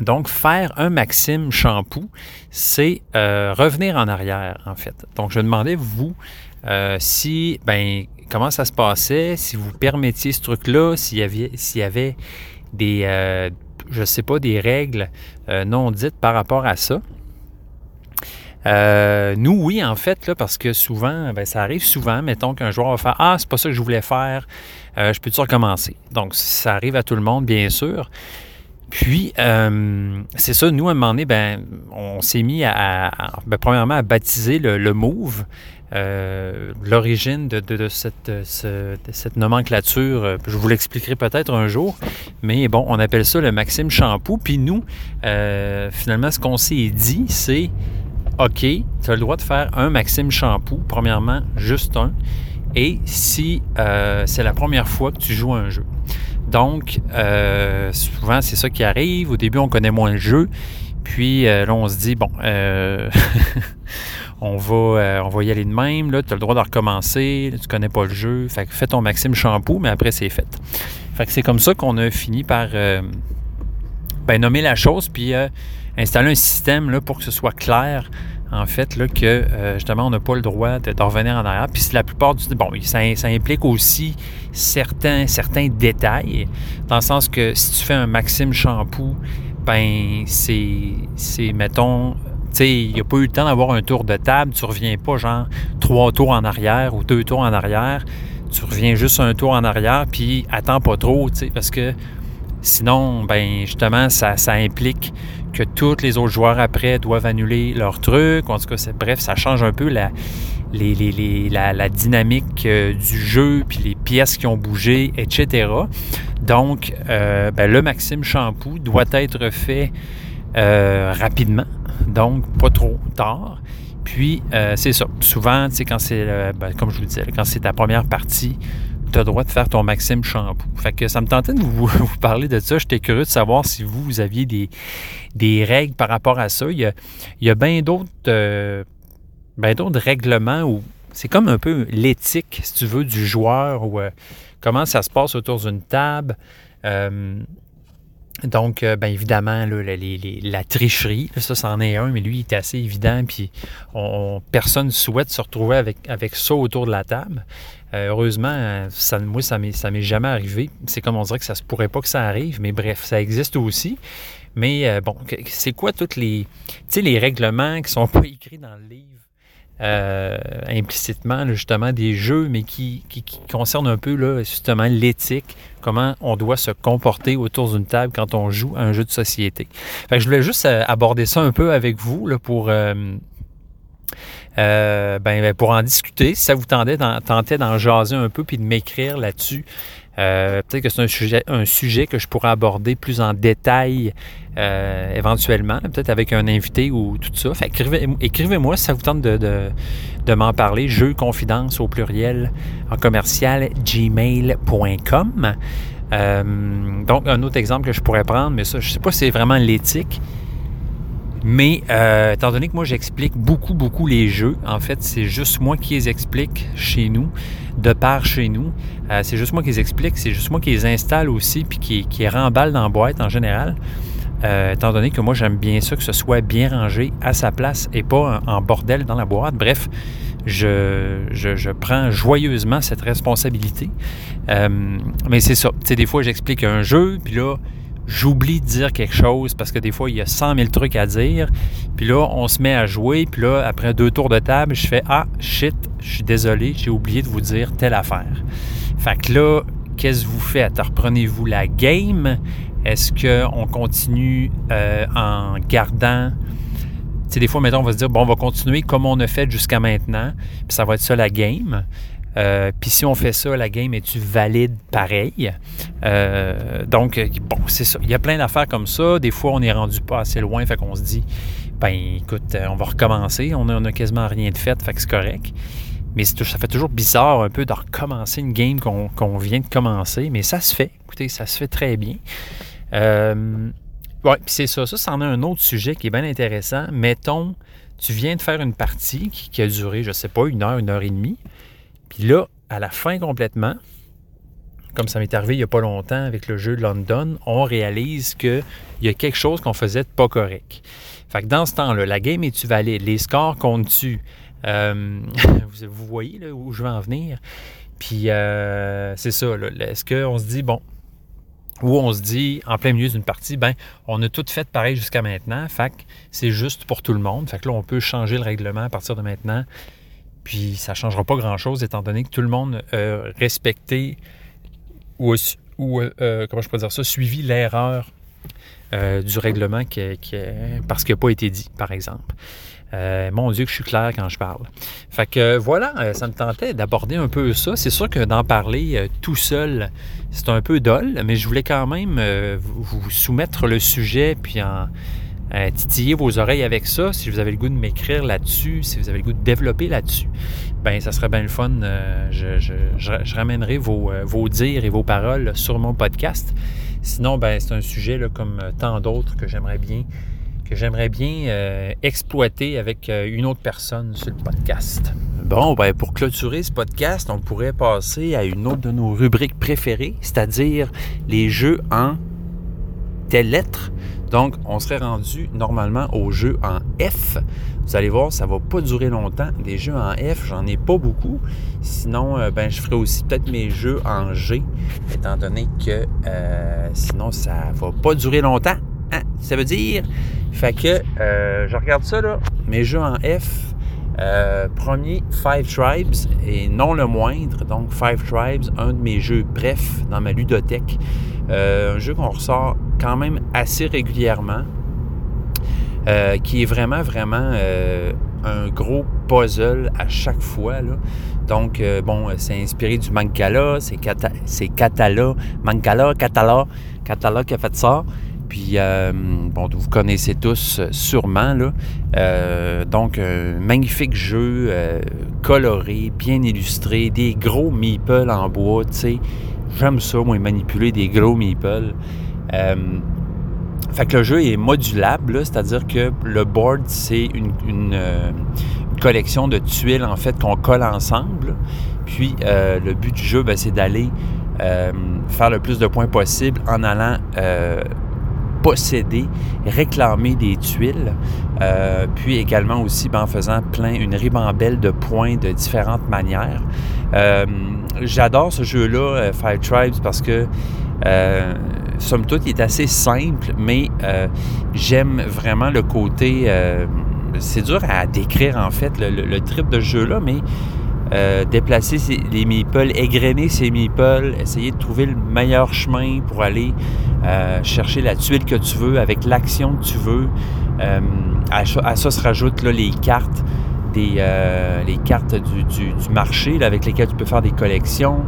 Donc, faire un Maxime Shampoo, c'est revenir en arrière, en fait. Donc, je demandais, vous, si, ben, comment ça se passait, si vous permettiez ce truc-là, s'il y avait, s'il y avait des, je sais pas, des règles non dites par rapport à ça. Euh, nous, oui, en fait, là, parce que souvent, ben, ça arrive souvent, mettons qu'un joueur va faire Ah, c'est pas ça que je voulais faire, euh, je peux-tu recommencer? Donc, ça arrive à tout le monde, bien sûr. Puis, euh, c'est ça, nous, à un moment donné, ben, on s'est mis à, ben, premièrement, à baptiser le, move. l'origine de, cette, cette, nomenclature, je vous l'expliquerai peut-être un jour, mais bon, on appelle ça le Maxime Shampoo. Puis nous, finalement, ce qu'on s'est dit, c'est OK, tu as le droit de faire un Maxime Shampoo, premièrement, juste un, et si euh, c'est la première fois que tu joues un jeu. Donc, euh, souvent, c'est ça qui arrive. Au début, on connaît moins le jeu. Puis euh, là, on se dit, bon, <laughs> on, va, on va y aller de même. Là, tu as le droit de recommencer. tu connais pas le jeu. Fait que fais ton Maxime Shampoo, mais après, c'est fait. Fait que c'est comme ça qu'on a fini par ben, nommer la chose. Puis installer un système là, pour que ce soit clair, en fait, là, que euh, justement, on n'a pas le droit de, revenir en arrière. Puis la plupart du bon, ça, implique aussi certains, certains détails, dans le sens que si tu fais un Maxime shampoo, ben c'est, mettons, tu sais, il n'y a pas eu le temps d'avoir un tour de table, tu reviens pas genre trois tours en arrière ou deux tours en arrière, tu reviens juste un tour en arrière, puis attends pas trop, tu sais, parce que sinon, ben justement, ça, ça implique que tous les autres joueurs après doivent annuler leur truc. En tout cas, bref, ça change un peu la, la, dynamique euh, du jeu, puis les pièces qui ont bougé, etc. Donc, euh, ben, le Maxime Shampoo doit être fait euh, rapidement, donc pas trop tard. Puis, c'est ça. Souvent, tu quand c'est, ben, comme je vous disais, quand c'est ta première partie, tu as le droit de faire ton Maxime Shampoo. Fait que ça me tentait de <laughs> vous, parler de ça. J'étais curieux de savoir si vous, vous aviez des, des règles par rapport à ça. Il y a, il y a bien d'autres euh, d'autres règlements où c'est comme un peu l'éthique, si tu veux, du joueur ou euh, comment ça se passe autour d'une table. Euh, Donc, euh, bien évidemment, la, tricherie, ça, c'en est un, mais lui, il est assez évident. Puis, on, personne ne souhaite se retrouver avec, avec ça autour de la table. Euh, heureusement, ça, moi, ça m'est, ça m'est jamais arrivé. C'est comme on dirait que ça se pourrait pas que ça arrive, mais bref, ça existe aussi. Mais euh, bon, c'est quoi toutes les, les règlements qui sont <laughs> pas écrits dans le livre? Euh, implicitement, justement, des jeux, mais qui, qui, concernent un peu, là, justement, l'éthique, comment on doit se comporter autour d'une table quand on joue à un jeu de société. Je voulais juste euh, aborder ça un peu avec vous, pour... euh, ben, ben, pour en discuter, si ça vous tentait d'en jaser un peu puis de m'écrire là-dessus, euh, peut-être que c'est un sujet, un sujet que je pourrais aborder plus en détail euh, éventuellement, peut-être avec un invité ou tout ça. Écrivez-moi si ça vous tente de, m'en parler. Jeux confidence au pluriel en commercial gmail.com. Euh, donc, un autre exemple que je pourrais prendre, mais ça, je ne sais pas si c'est vraiment l'éthique. Mais euh, étant donné que moi j'explique beaucoup, beaucoup les jeux, en fait, c'est juste moi qui les explique chez nous, de part chez nous. Euh, c'est juste moi qui les explique, c'est juste moi qui les installe aussi, puis qui, qui les remballe dans la boîte en général. Euh, étant donné que moi j'aime bien ça, que ce soit bien rangé à sa place et pas en, bordel dans la boîte. Bref, je, je, je prends joyeusement cette responsabilité. Mais c'est ça. Tu sais, des fois j'explique un jeu, puis là, j'oublie de dire quelque chose parce que des fois, il y a 100 000 trucs à dire. Puis là, on se met à jouer. Puis là, après deux tours de table, je fais Ah, shit, je suis désolé, j'ai oublié de vous dire telle affaire. Fait que là, qu'est-ce que vous faites? Reprenez-vous la game? Est-ce qu'on continue euh, en gardant. Tu sais, des fois, mettons, on va se dire Bon, on va continuer comme on a fait jusqu'à maintenant. Puis ça va être ça la game. Euh, Puis si on fait ça, la game est-tu valide pareil? Euh, donc, bon, c'est ça. Il y a plein d'affaires comme ça. Des fois, on est rendu pas assez loin, fait qu'on se dit, ben écoute, on va recommencer. On a, on a quasiment rien de fait, fait que c'est correct. Mais ça fait toujours bizarre un peu de recommencer une game qu'on vient de commencer. Mais ça se fait. Écoutez, ça se fait très bien. Euh, ouais, puis c'est ça. Ça, c'en est un autre sujet qui est bien intéressant. Mettons, tu viens de faire une partie qui, qui a duré, je sais pas, une heure, une heure et demie. Puis là, à la fin complètement, comme ça m'est arrivé il n'y a pas longtemps avec le jeu de London, on réalise qu'il y a quelque chose qu'on faisait de pas correct. Fait que dans ce temps-là, la game est-tu valide? Les scores comptent-tu? Euh, <laughs> vous, voyez là, où je veux en venir? Puis euh, c'est ça, est-ce qu'on se dit, bon, ou on se dit, en plein milieu d'une partie, ben, on a tout fait pareil jusqu'à maintenant, fait que c'est juste pour tout le monde. Fait que là, on peut changer le règlement à partir de maintenant. Puis ça ne changera pas grand-chose étant donné que tout le monde a respecté ou, ou euh, comment je peux dire ça, suivi l'erreur euh, du règlement parce qu'il n'a pas été dit, par exemple. Euh, mon Dieu, que je suis clair quand je parle. Fait que voilà, euh, ça me tentait d'aborder un peu ça. C'est sûr que d'en parler euh, tout seul, c'est un peu dol, mais je voulais quand même euh, vous soumettre le sujet puis en euh, titiller vos oreilles avec ça. Si vous avez le goût de m'écrire là-dessus, si vous avez le goût de développer là-dessus, ben ça serait bien le fun. Euh, je, ramènerai vos, euh, vos dires et vos paroles sur mon podcast. Sinon, ben c'est un sujet comme tant d'autres que j'aimerais bien que j'aimerais bien euh, exploiter avec euh, une autre personne sur le podcast. Bon, ben pour clôturer ce podcast, on pourrait passer à une autre de nos rubriques préférées, c'est-à-dire les jeux en telle lettre. Donc, on serait rendu normalement aux jeux en F. Vous allez voir, ça va pas durer longtemps. Des jeux en F, j'en ai pas beaucoup. Sinon, euh, ben, je ferai aussi peut-être mes jeux en G, étant donné que euh, sinon, ça va pas durer longtemps. Hein? Ça veut dire, fait que euh, je regarde ça là, mes jeux en F. Euh, premier, Five Tribes, et non le moindre, donc Five Tribes, un de mes jeux bref dans ma ludothèque. Euh, un jeu qu'on ressort quand même assez régulièrement, euh, qui est vraiment, vraiment un gros puzzle à chaque fois. Donc, bon, c'est inspiré du Mancala, c'est Cata Catala, Mancala, Catala, Catala qui a fait ça. Puis, euh, bon, vous connaissez tous sûrement, là. Euh, donc, un magnifique jeu, euh, coloré, bien illustré, des gros meeples en bois, tu sais. J'aime ça, moi, manipuler des gros meeples. Euh, fait que le jeu est modulable, c'est-à-dire que le board, c'est une, une, collection de tuiles, en fait, qu'on colle ensemble. Puis, euh, le but du jeu, ben, c'est d'aller euh, faire le plus de points possible en allant posséder, réclamer des tuiles, puis également aussi ben, en faisant plein, une ribambelle de points de différentes manières. J'adore ce jeu-là, Five Tribes, parce que somme toute, il est assez simple, mais j'aime vraiment le côté c'est dur à décrire en fait le, trip de ce jeu-là, mais euh, déplacer les meeples, égrener ces meeples, essayer de trouver le meilleur chemin pour aller euh, chercher la tuile que tu veux avec l'action que tu veux. Euh, à, ça se rajoutent les cartes. Des, les cartes du, marché avec lesquelles tu peux faire des collections,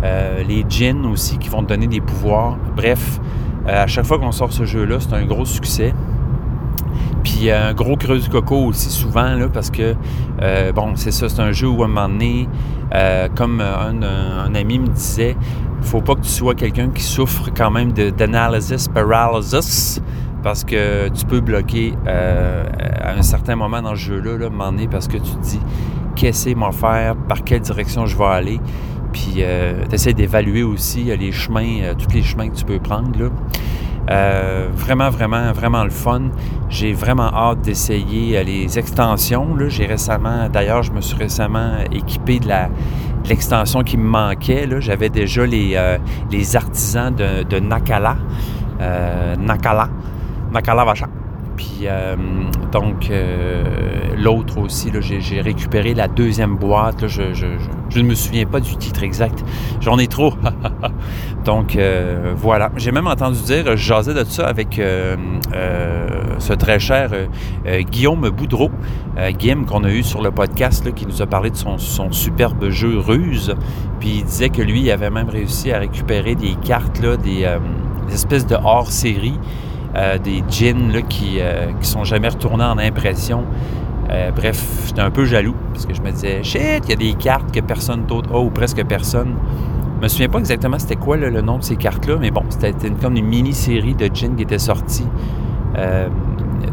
les gins aussi qui vont te donner des pouvoirs. Bref, à chaque fois qu'on sort ce jeu-là, c'est un gros succès. Puis un gros creux du coco aussi souvent, là, parce que, euh, bon, c'est ça, c'est un jeu où à un moment donné, euh, comme un, ami me disait, faut pas que tu sois quelqu'un qui souffre quand même d'analysis paralysis, parce que tu peux bloquer euh, à un certain moment dans le jeu-là, là, à un moment donné, parce que tu te dis, qu'est-ce que faire, par quelle direction je vais aller, puis tu essaies d'évaluer aussi les chemins, tous les chemins que tu peux prendre, là. Euh, vraiment, vraiment, vraiment le fun. J'ai vraiment hâte d'essayer euh, les extensions. J'ai récemment, d'ailleurs, je me suis récemment équipé de la l'extension qui me manquait. J'avais déjà les, euh, les artisans de, de Nakala. Nakala. Nakala Vacha. Puis donc l'autre aussi, j'ai récupéré la deuxième boîte. je, ne me souviens pas du titre exact. J'en ai trop. <laughs> Donc euh, voilà. J'ai même entendu dire, je jasais de ça avec euh, euh, ce très cher Guillaume Boudreau, Guillaume qu'on a eu sur le podcast, qui nous a parlé de son, superbe jeu Ruse. Puis il disait que lui, il avait même réussi à récupérer des cartes, là, des, espèces de hors-série, des djinns qui, qui sont jamais retournés en impression. bref, j'étais un peu jaloux parce que je me disais, shit, il y a des cartes que personne d'autre a ou presque personne. Je me souviens pas exactement c'était quoi le nom de ces cartes-là, mais bon, c'était comme une mini-série de gin qui était sortie. Euh,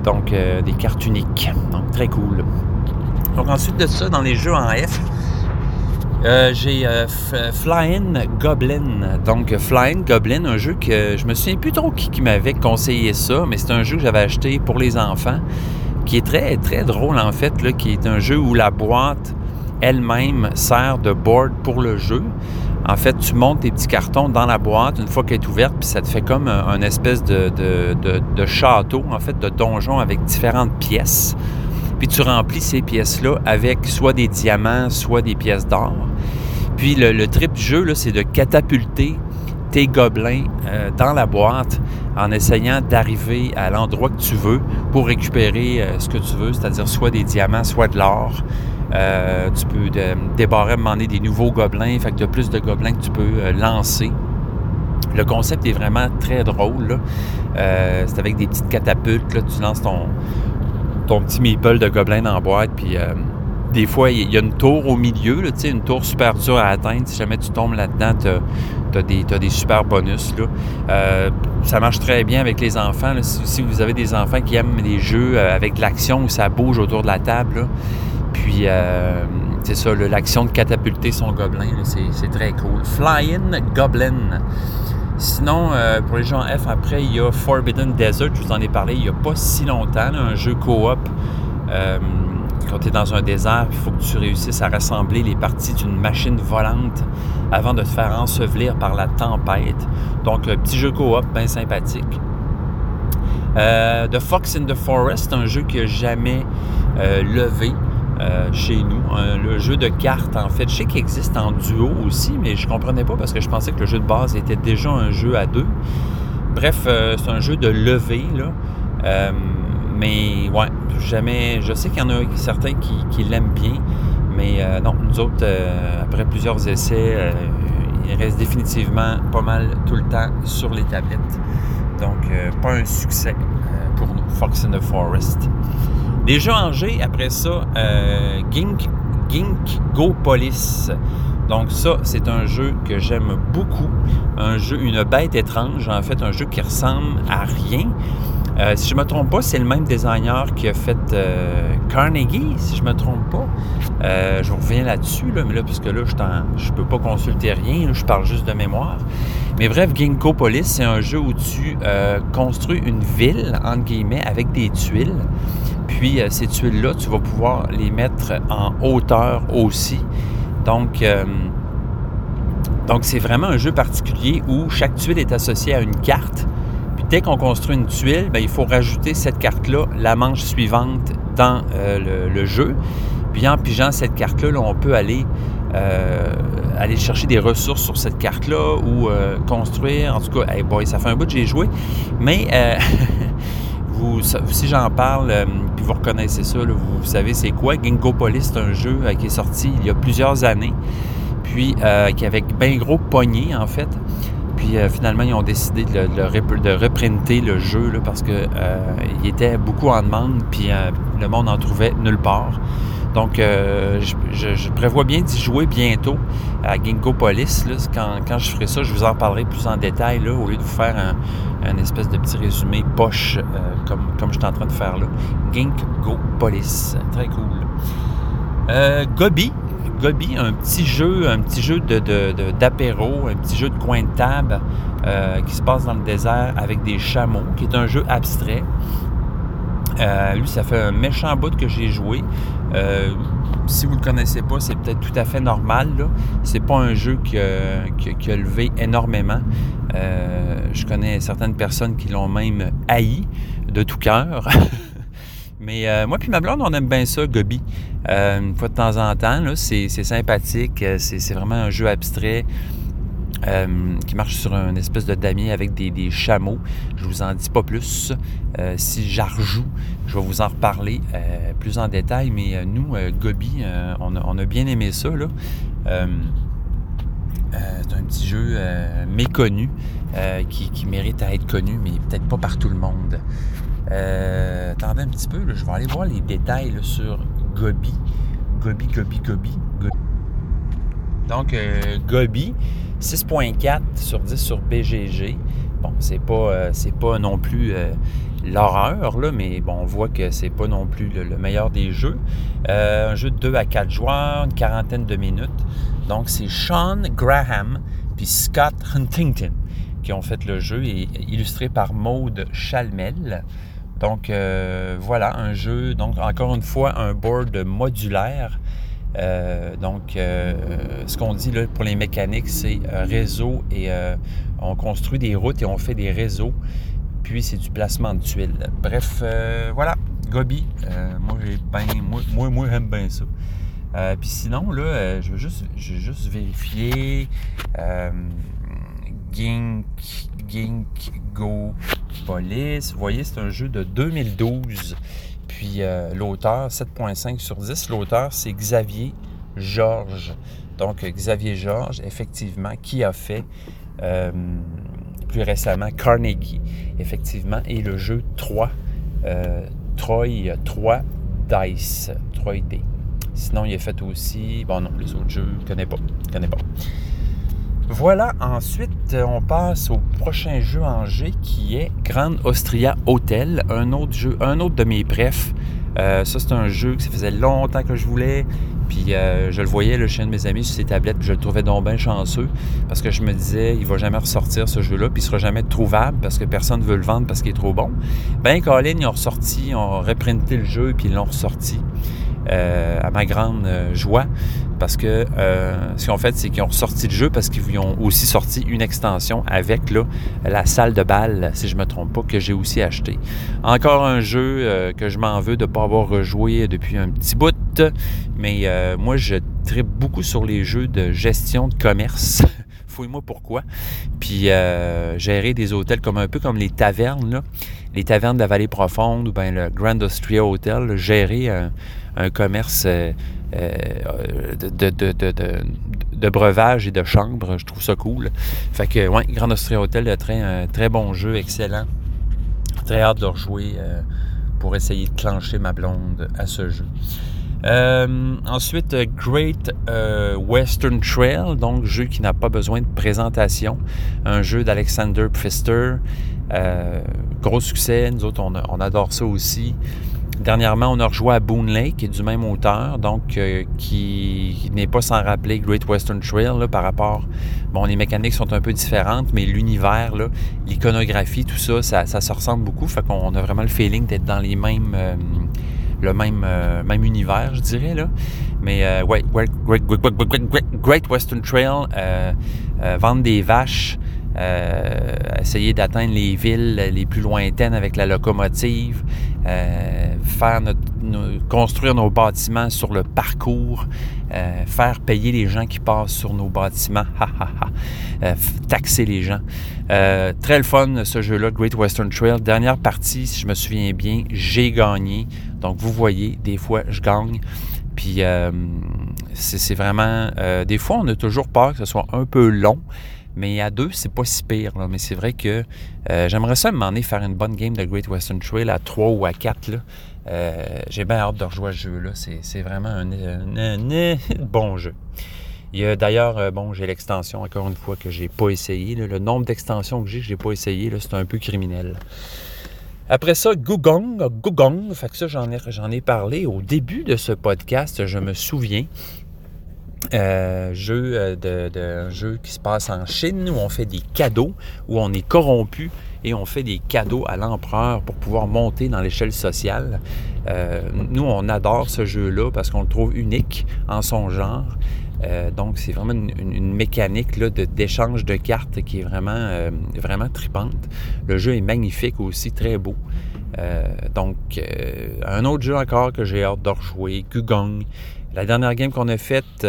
donc, euh, des cartes uniques. Donc, très cool. Donc, ensuite de ça, dans les jeux en F, euh, j'ai Flying Goblin. Donc, Flying Goblin, un jeu que je me souviens plus trop qui, m'avait conseillé ça, mais c'est un jeu que j'avais acheté pour les enfants, qui est très, très drôle en fait, qui est un jeu où la boîte elle-même sert de board pour le jeu. En fait, tu montes tes petits cartons dans la boîte une fois qu'elle est ouverte, puis ça te fait comme un, espèce de, château, en fait, de donjon avec différentes pièces. Puis tu remplis ces pièces-là avec soit des diamants, soit des pièces d'or. Puis le, trip du jeu, c'est de catapulter tes gobelins euh, dans la boîte en essayant d'arriver à l'endroit que tu veux pour récupérer euh, ce que tu veux, c'est-à-dire soit des diamants, soit de l'or. Euh, tu peux débarrer, demander des nouveaux gobelins, fait que de plus de gobelins que tu peux lancer. Le concept est vraiment très drôle. C'est avec des petites catapultes. Là, tu lances ton, ton petit meeple de gobelins dans la boîte. Puis des fois, il y a une tour au milieu, une tour super dure à atteindre. Si jamais tu tombes là-dedans, tu as, des super bonus. Là. ça marche très bien avec les enfants. Si, vous avez des enfants qui aiment les jeux avec de l'action où ça bouge autour de la table, puis, euh, c'est ça, l'action de catapulter son gobelin, c'est très cool. Flying Goblin. Sinon, euh, pour les gens F, après, il y a Forbidden Desert, je vous en ai parlé il n'y a pas si longtemps, un jeu coop. Euh, quand tu es dans un désert, il faut que tu réussisses à rassembler les parties d'une machine volante avant de te faire ensevelir par la tempête. Donc, un petit jeu coop bien sympathique. the Fox in the Forest, un jeu qui n'a jamais levé. Euh, chez nous. le jeu de cartes, en fait, je sais qu'il existe en duo aussi, mais je comprenais pas parce que je pensais que le jeu de base était déjà un jeu à deux. Bref, euh, c'est un jeu de levée, là. Euh, mais ouais, jamais. Je sais qu'il y en a certains qui, l'aiment bien, mais non, nous autres, après plusieurs essais, il reste définitivement pas mal tout le temps sur les tablettes. Donc, pas un succès pour nous, Fox in the Forest. En G, après ça, euh, Gink, Police. Donc ça, c'est un jeu que j'aime beaucoup. Un jeu, une bête étrange, en fait, un jeu qui ressemble à rien. Euh, si je ne me trompe pas, c'est le même designer qui a fait euh, Carnegie, si je ne me trompe pas. Euh, je reviens là-dessus, là, mais là, puisque là, je ne peux pas consulter rien, je parle juste de mémoire. Mais bref, Ginkgo Police, c'est un jeu où tu construis une ville, entre guillemets, avec des tuiles. Puis ces tuiles-là, tu vas pouvoir les mettre en hauteur aussi. Donc, donc c'est vraiment un jeu particulier où chaque tuile est associée à une carte dès qu'on construit une tuile, ben, il faut rajouter cette carte-là, la manche suivante dans euh, le, jeu. Puis en pigeant cette carte-là, on peut aller, euh, chercher des ressources sur cette carte-là ou euh, construire. En tout cas, ça fait un bout que j'ai joué. Mais <laughs> si j'en parle, puis vous reconnaissez ça, vous, savez c'est quoi. Gingopolis, c'est un jeu qui est sorti il y a plusieurs années. Puis qui avait bien gros pogné, en fait. Puis euh, finalement, ils ont décidé de, reprinter le jeu parce qu'il euh, était beaucoup en demande, puis euh, le monde n'en trouvait nulle part. Donc, je, prévois bien d'y jouer bientôt à Ginkgo Police. quand, je ferai ça, je vous en parlerai plus en détail au lieu de vous faire un, espèce de petit résumé poche comme, comme je suis en train de faire là. Ginkgo Police. Très cool. Gobi, Gobi, un petit jeu, un petit jeu d'apéro, un petit jeu de coin de table euh, qui se passe dans le désert avec des chameaux, qui est un jeu abstrait. Euh, lui, ça fait un méchant bout que j'ai joué. Euh, si vous ne le connaissez pas, c'est peut-être tout à fait normal. Ce n'est pas un jeu qui a, levé énormément. je connais certaines personnes qui l'ont même haï de tout cœur. <laughs> Mais euh, moi puis ma blonde, on aime bien ça, Gobi. Euh, une fois de temps en temps, c'est sympathique. Euh, c'est vraiment un jeu abstrait qui marche sur une espèce de damier avec des, chameaux. Je vous en dis pas plus. si j'arjoue, je vais vous en reparler plus en détail. Mais nous, Gobi, on a, bien aimé ça. c'est un petit jeu méconnu qui, mérite à être connu, mais peut-être pas par tout le monde. Euh, attendez un petit peu, je vais aller voir les détails sur Gobi. Gobi, Gobi, Gobi. Donc, euh, Gobi, 6.4 sur 10 sur BGG. Bon, c'est pas, euh, pas non plus l'horreur, là, mais bon, on voit que c'est pas non plus le, meilleur des jeux. un jeu de 2 à 4 joueurs, une quarantaine de minutes. Donc, c'est Sean Graham puis Scott Huntington qui ont fait le jeu et illustré par Maude Chalmel. Donc euh, voilà, un jeu, donc encore une fois, un board modulaire. Euh, donc, euh, ce qu'on dit là, pour les mécaniques, c'est réseau et on construit des routes et on fait des réseaux. Puis c'est du placement de tuiles. Bref, voilà, Gobi. moi, j'ai moi, j'aime bien ça. puis sinon, là, je veux juste, juste vérifier. Gink, Gink Go Police. Vous voyez, c'est un jeu de 2012. Puis euh, l'auteur, 7.5 sur 10, l'auteur, c'est Xavier Georges. Donc, Xavier Georges, effectivement, qui a fait euh, plus récemment Carnegie, effectivement, et le jeu 3, euh, Troy 3 Dice, 3D. Sinon, il a fait aussi, bon non, les autres jeux, je ne connais pas, je connais pas. Voilà, ensuite, euh, on passe au prochain jeu en G qui est Grand Austria Hotel, un autre jeu, un autre de mes brefs. Euh, ça, c'est un jeu que ça faisait longtemps que je voulais. Puis euh, je le voyais, le chien de mes amis, sur ses tablettes, puis je le trouvais donc bien chanceux. Parce que je me disais, il va jamais ressortir ce jeu-là, puis il sera jamais trouvable parce que personne ne veut le vendre parce qu'il est trop bon. Ben, Colin, ils ont ressorti, ils ont reprinté le jeu, puis ils l'ont ressorti. À ma grande joie parce que euh, ce qu'ils ont fait, c'est qu'ils ont ressorti le jeu parce qu'ils ont aussi sorti une extension avec la salle de bal, si je ne me trompe pas, que j'ai aussi acheté. Encore un jeu que je m'en veux de ne pas avoir rejoué depuis un petit bout, mais moi, je tripe beaucoup sur les jeux de gestion de commerce. <laughs> Fouille-moi pourquoi. Puis gérer des hôtels comme un peu comme les tavernes, les tavernes de la vallée profonde ou bien le Grand Austria Hotel, gérer un commerce euh, euh, de, breuvage et de chambre. Je trouve ça cool. Fait que, ouais, Grand Austria Hotel, un très, un très bon jeu, excellent. Très hâte de le rejouer euh, pour essayer de clencher ma blonde à ce jeu. ensuite, Great Western Trail, donc jeu qui n'a pas besoin de présentation. Un jeu d'Alexander Pfister, gros succès. Nous autres, on, adore ça aussi. Dernièrement, on a rejoué à Boone Lake, qui est du même auteur, donc qui n'est pas sans rappeler Great Western Trail par rapport. Bon, les mécaniques sont un peu différentes, mais l'univers, l'iconographie, tout ça, ça, se ressemble beaucoup. Fait qu'on a vraiment le feeling d'être dans les mêmes le même, euh, même univers, je dirais. Là. Mais euh, ouais, Great, Western Trail, euh, vendre des vaches, essayer d'atteindre les villes les plus lointaines avec la locomotive, faire construire nos bâtiments sur le parcours, faire payer les gens qui passent sur nos bâtiments, taxer les gens. très le fun ce jeu-là, Great Western Trail. Dernière partie, si je me souviens bien, j'ai gagné. Donc, vous voyez, des fois, je gagne. Puis, euh, c'est vraiment... Euh, des fois, on a toujours peur que ce soit un peu long. Mais à deux, c'est pas si pire. Mais c'est vrai que euh, j'aimerais ça m'en faire une bonne game de Great Western Trail à trois ou à quatre. J'ai bien hâte de rejouer ce jeu-là. C'est vraiment un, bon jeu. Il y a d'ailleurs, bon, j'ai l'extension, encore une fois, que j'ai pas essayé. Le nombre d'extensions que j'ai que j'ai pas essayé, c'est un peu criminel. Après ça, Gugong, Gugong, fait que ça, j'en ai parlé au début de ce podcast, je me souviens. Euh, jeu euh, de, jeu qui se passe en Chine où on fait des cadeaux, où on est corrompu et on fait des cadeaux à l'empereur pour pouvoir monter dans l'échelle sociale. Euh, nous, on adore ce jeu-là parce qu'on le trouve unique en son genre. Euh, donc, c'est vraiment une, mécanique d'échange de, cartes qui est vraiment, vraiment tripante. Le jeu est magnifique aussi, très beau. Euh, donc, un autre jeu encore que j'ai hâte de rejouer, Gugong. La dernière game qu'on a faite,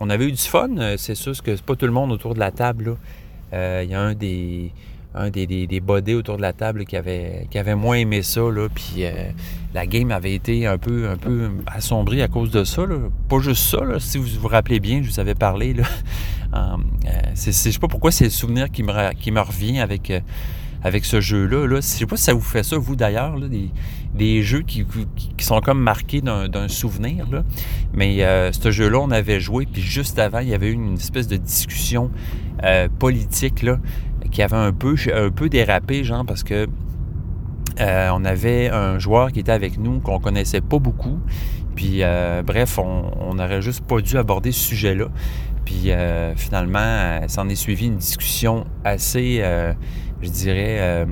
on avait eu du fun. C'est sûr que c'est pas tout le monde autour de la table. Il y a un des un des, des, bodés autour de la table qui avait, qui avait moins aimé ça. Là, puis euh, la game avait été un peu, un peu assombrie à cause de ça. Pas juste ça, si vous vous rappelez bien, je vous avais parlé. Là. <laughs> Euh, c'est, je sais pas pourquoi c'est le souvenir qui me, qui me revient avec, euh, avec ce jeu-là. Là. Je sais pas si ça vous fait ça, vous d'ailleurs, des, des jeux qui, qui, sont comme marqués d'un, souvenir. Là. Mais ce jeu-là, on avait joué, puis juste avant, il y avait eu une espèce de discussion politique là, qui avait un peu, un peu dérapé, genre, parce que euh, on avait un joueur qui était avec nous qu'on connaissait pas beaucoup. Puis, euh, bref, on n'aurait juste pas dû aborder ce sujet-là. Puis, euh, finalement, s'en est suivi une discussion assez, je dirais,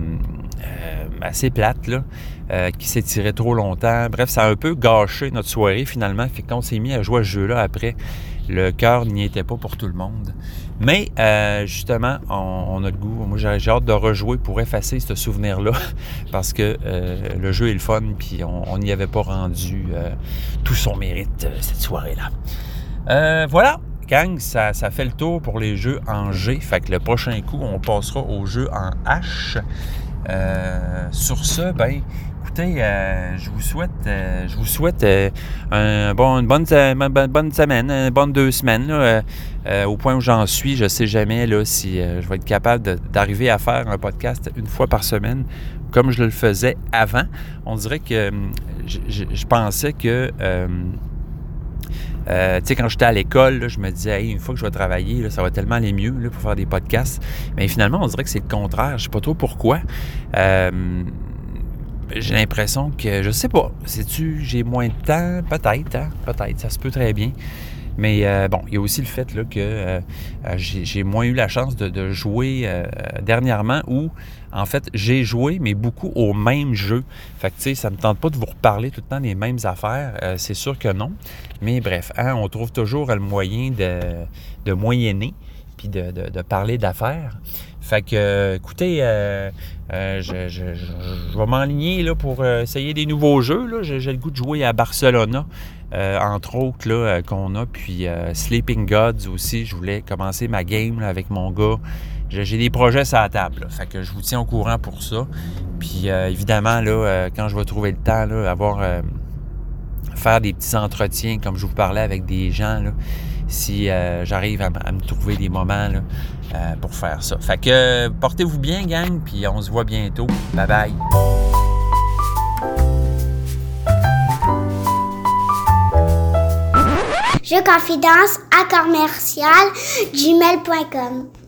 assez plate, là, qui s'est tirée trop longtemps. Bref, ça a un peu gâché notre soirée, finalement. Fait qu'on s'est mis à jouer à ce jeu-là après, le cœur n'y était pas pour tout le monde. Mais euh, justement, on, a le goût. Moi, j'ai hâte de rejouer pour effacer ce souvenir-là <laughs> parce que euh, le jeu est le fun, puis on n'y avait pas rendu euh, tout son mérite cette soirée-là. voilà, ça, fait le tour pour les jeux en G. Fait que le prochain coup, on passera aux jeux en H. sur ce, ben, écoutez, euh, je vous souhaite, euh, je vous souhaite euh, une bonne, bonne semaine, une bonne deux semaines. au point où j'en suis, je ne sais jamais si je vais être capable d'arriver à faire un podcast une fois par semaine comme je le faisais avant. On dirait que hum, je, pensais que... tu sais, quand j'étais à l'école, je me disais, une fois que je vais travailler, ça va tellement aller mieux pour faire des podcasts. Mais finalement, on dirait que c'est le contraire. Je sais pas trop pourquoi j'ai l'impression que, je sais pas, sais-tu, j'ai moins de temps, peut-être, hein? peut-être, ça se peut très bien. Mais euh, bon, il y a aussi le fait que euh, euh, j'ai moins eu la chance de, jouer dernièrement où, en fait, j'ai joué, mais beaucoup au même jeu. Fait que, tu sais, ça me tente pas de vous reparler tout le temps des mêmes affaires. c'est sûr que non. Mais bref, hein, on trouve toujours le moyen de, de moyenner puis de, parler d'affaires. Fait que, écoutez, je, je, vais m'enligner pour essayer des nouveaux jeux. J'ai, le goût de jouer à Barcelona, entre autres, là, qu'on a. Puis Sleeping Gods aussi. Je voulais commencer ma game avec mon gars. J'ai, des projets sur la table. Fait que je vous tiens au courant pour ça. Puis évidemment, là, quand je vais trouver le temps, là, avoir faire des petits entretiens, comme je vous parlais avec des gens, si j'arrive à, me trouver des moments euh, pour faire ça. Fait que portez-vous bien, gang, puis on se voit bientôt. Bye bye. Je confidence à commercial gmail.com.